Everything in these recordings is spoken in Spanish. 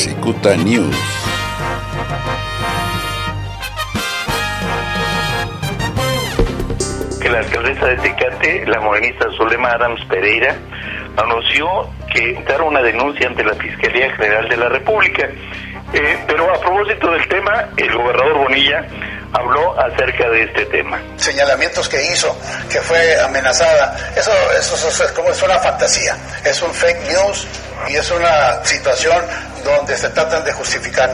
Cicuta News. Que la alcaldesa de Tecate, la morenista Zulema Adams Pereira, anunció que entraron una denuncia ante la Fiscalía General de la República. Eh, pero a propósito del tema, el gobernador Bonilla habló acerca de este tema. Señalamientos que hizo, que fue amenazada, eso, eso, es como es una fantasía, es un fake news y es una situación donde se tratan de justificar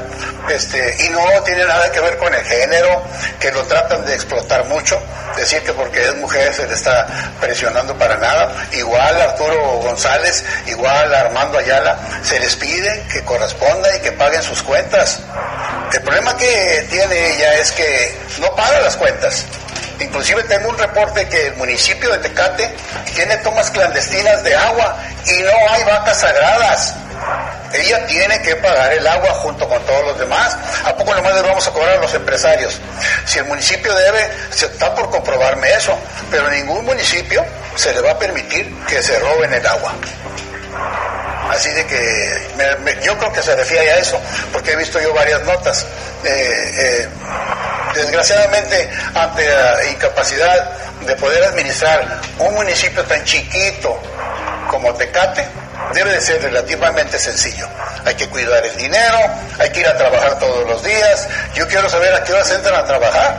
este y no tiene nada que ver con el género que lo tratan de explotar mucho decir que porque es mujer se le está presionando para nada igual Arturo González igual Armando Ayala se les pide que corresponda y que paguen sus cuentas el problema que tiene ella es que no paga las cuentas Inclusive tengo un reporte que el municipio de Tecate tiene tomas clandestinas de agua y no hay vacas sagradas. Ella tiene que pagar el agua junto con todos los demás. ¿A poco nomás le vamos a cobrar a los empresarios? Si el municipio debe, se está por comprobarme eso, pero ningún municipio se le va a permitir que se roben el agua. Así de que yo creo que se refiere a eso, porque he visto yo varias notas. Eh, eh, desgraciadamente, ante la incapacidad de poder administrar un municipio tan chiquito como Tecate, debe de ser relativamente sencillo. Hay que cuidar el dinero, hay que ir a trabajar todos los días. Yo quiero saber a qué horas entran a trabajar.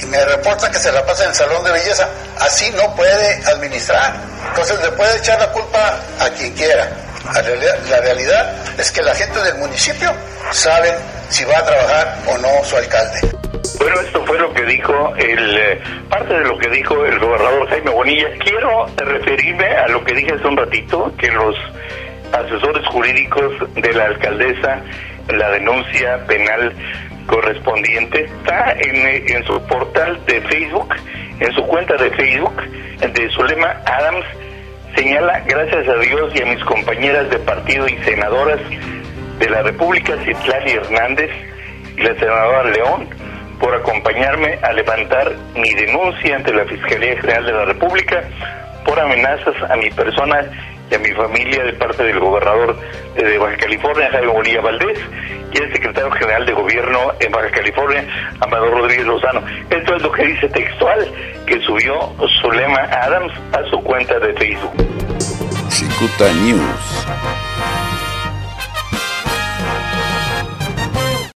Y me reporta que se la pasa en el salón de belleza. Así no puede administrar. Entonces le puede echar la culpa a quien quiera. La realidad, es que la gente del municipio sabe si va a trabajar o no su alcalde. Bueno, esto dijo el eh, parte de lo que dijo el gobernador Jaime Bonilla. Quiero referirme a lo que dije hace un ratito, que los asesores jurídicos de la alcaldesa, la denuncia penal correspondiente está en, en su portal de Facebook, en su cuenta de Facebook de Zulema Adams señala, gracias a Dios y a mis compañeras de partido y senadoras de la República, Citlali Hernández y la senadora León, por acompañarme a levantar mi denuncia ante la Fiscalía General de la República por amenazas a mi persona y a mi familia de parte del gobernador de Baja California, Jaime Bonilla Valdés, y el secretario general de gobierno en Baja California, Amador Rodríguez Lozano. Esto es lo que dice textual que subió Zulema Adams a su cuenta de Facebook. Cicuta News.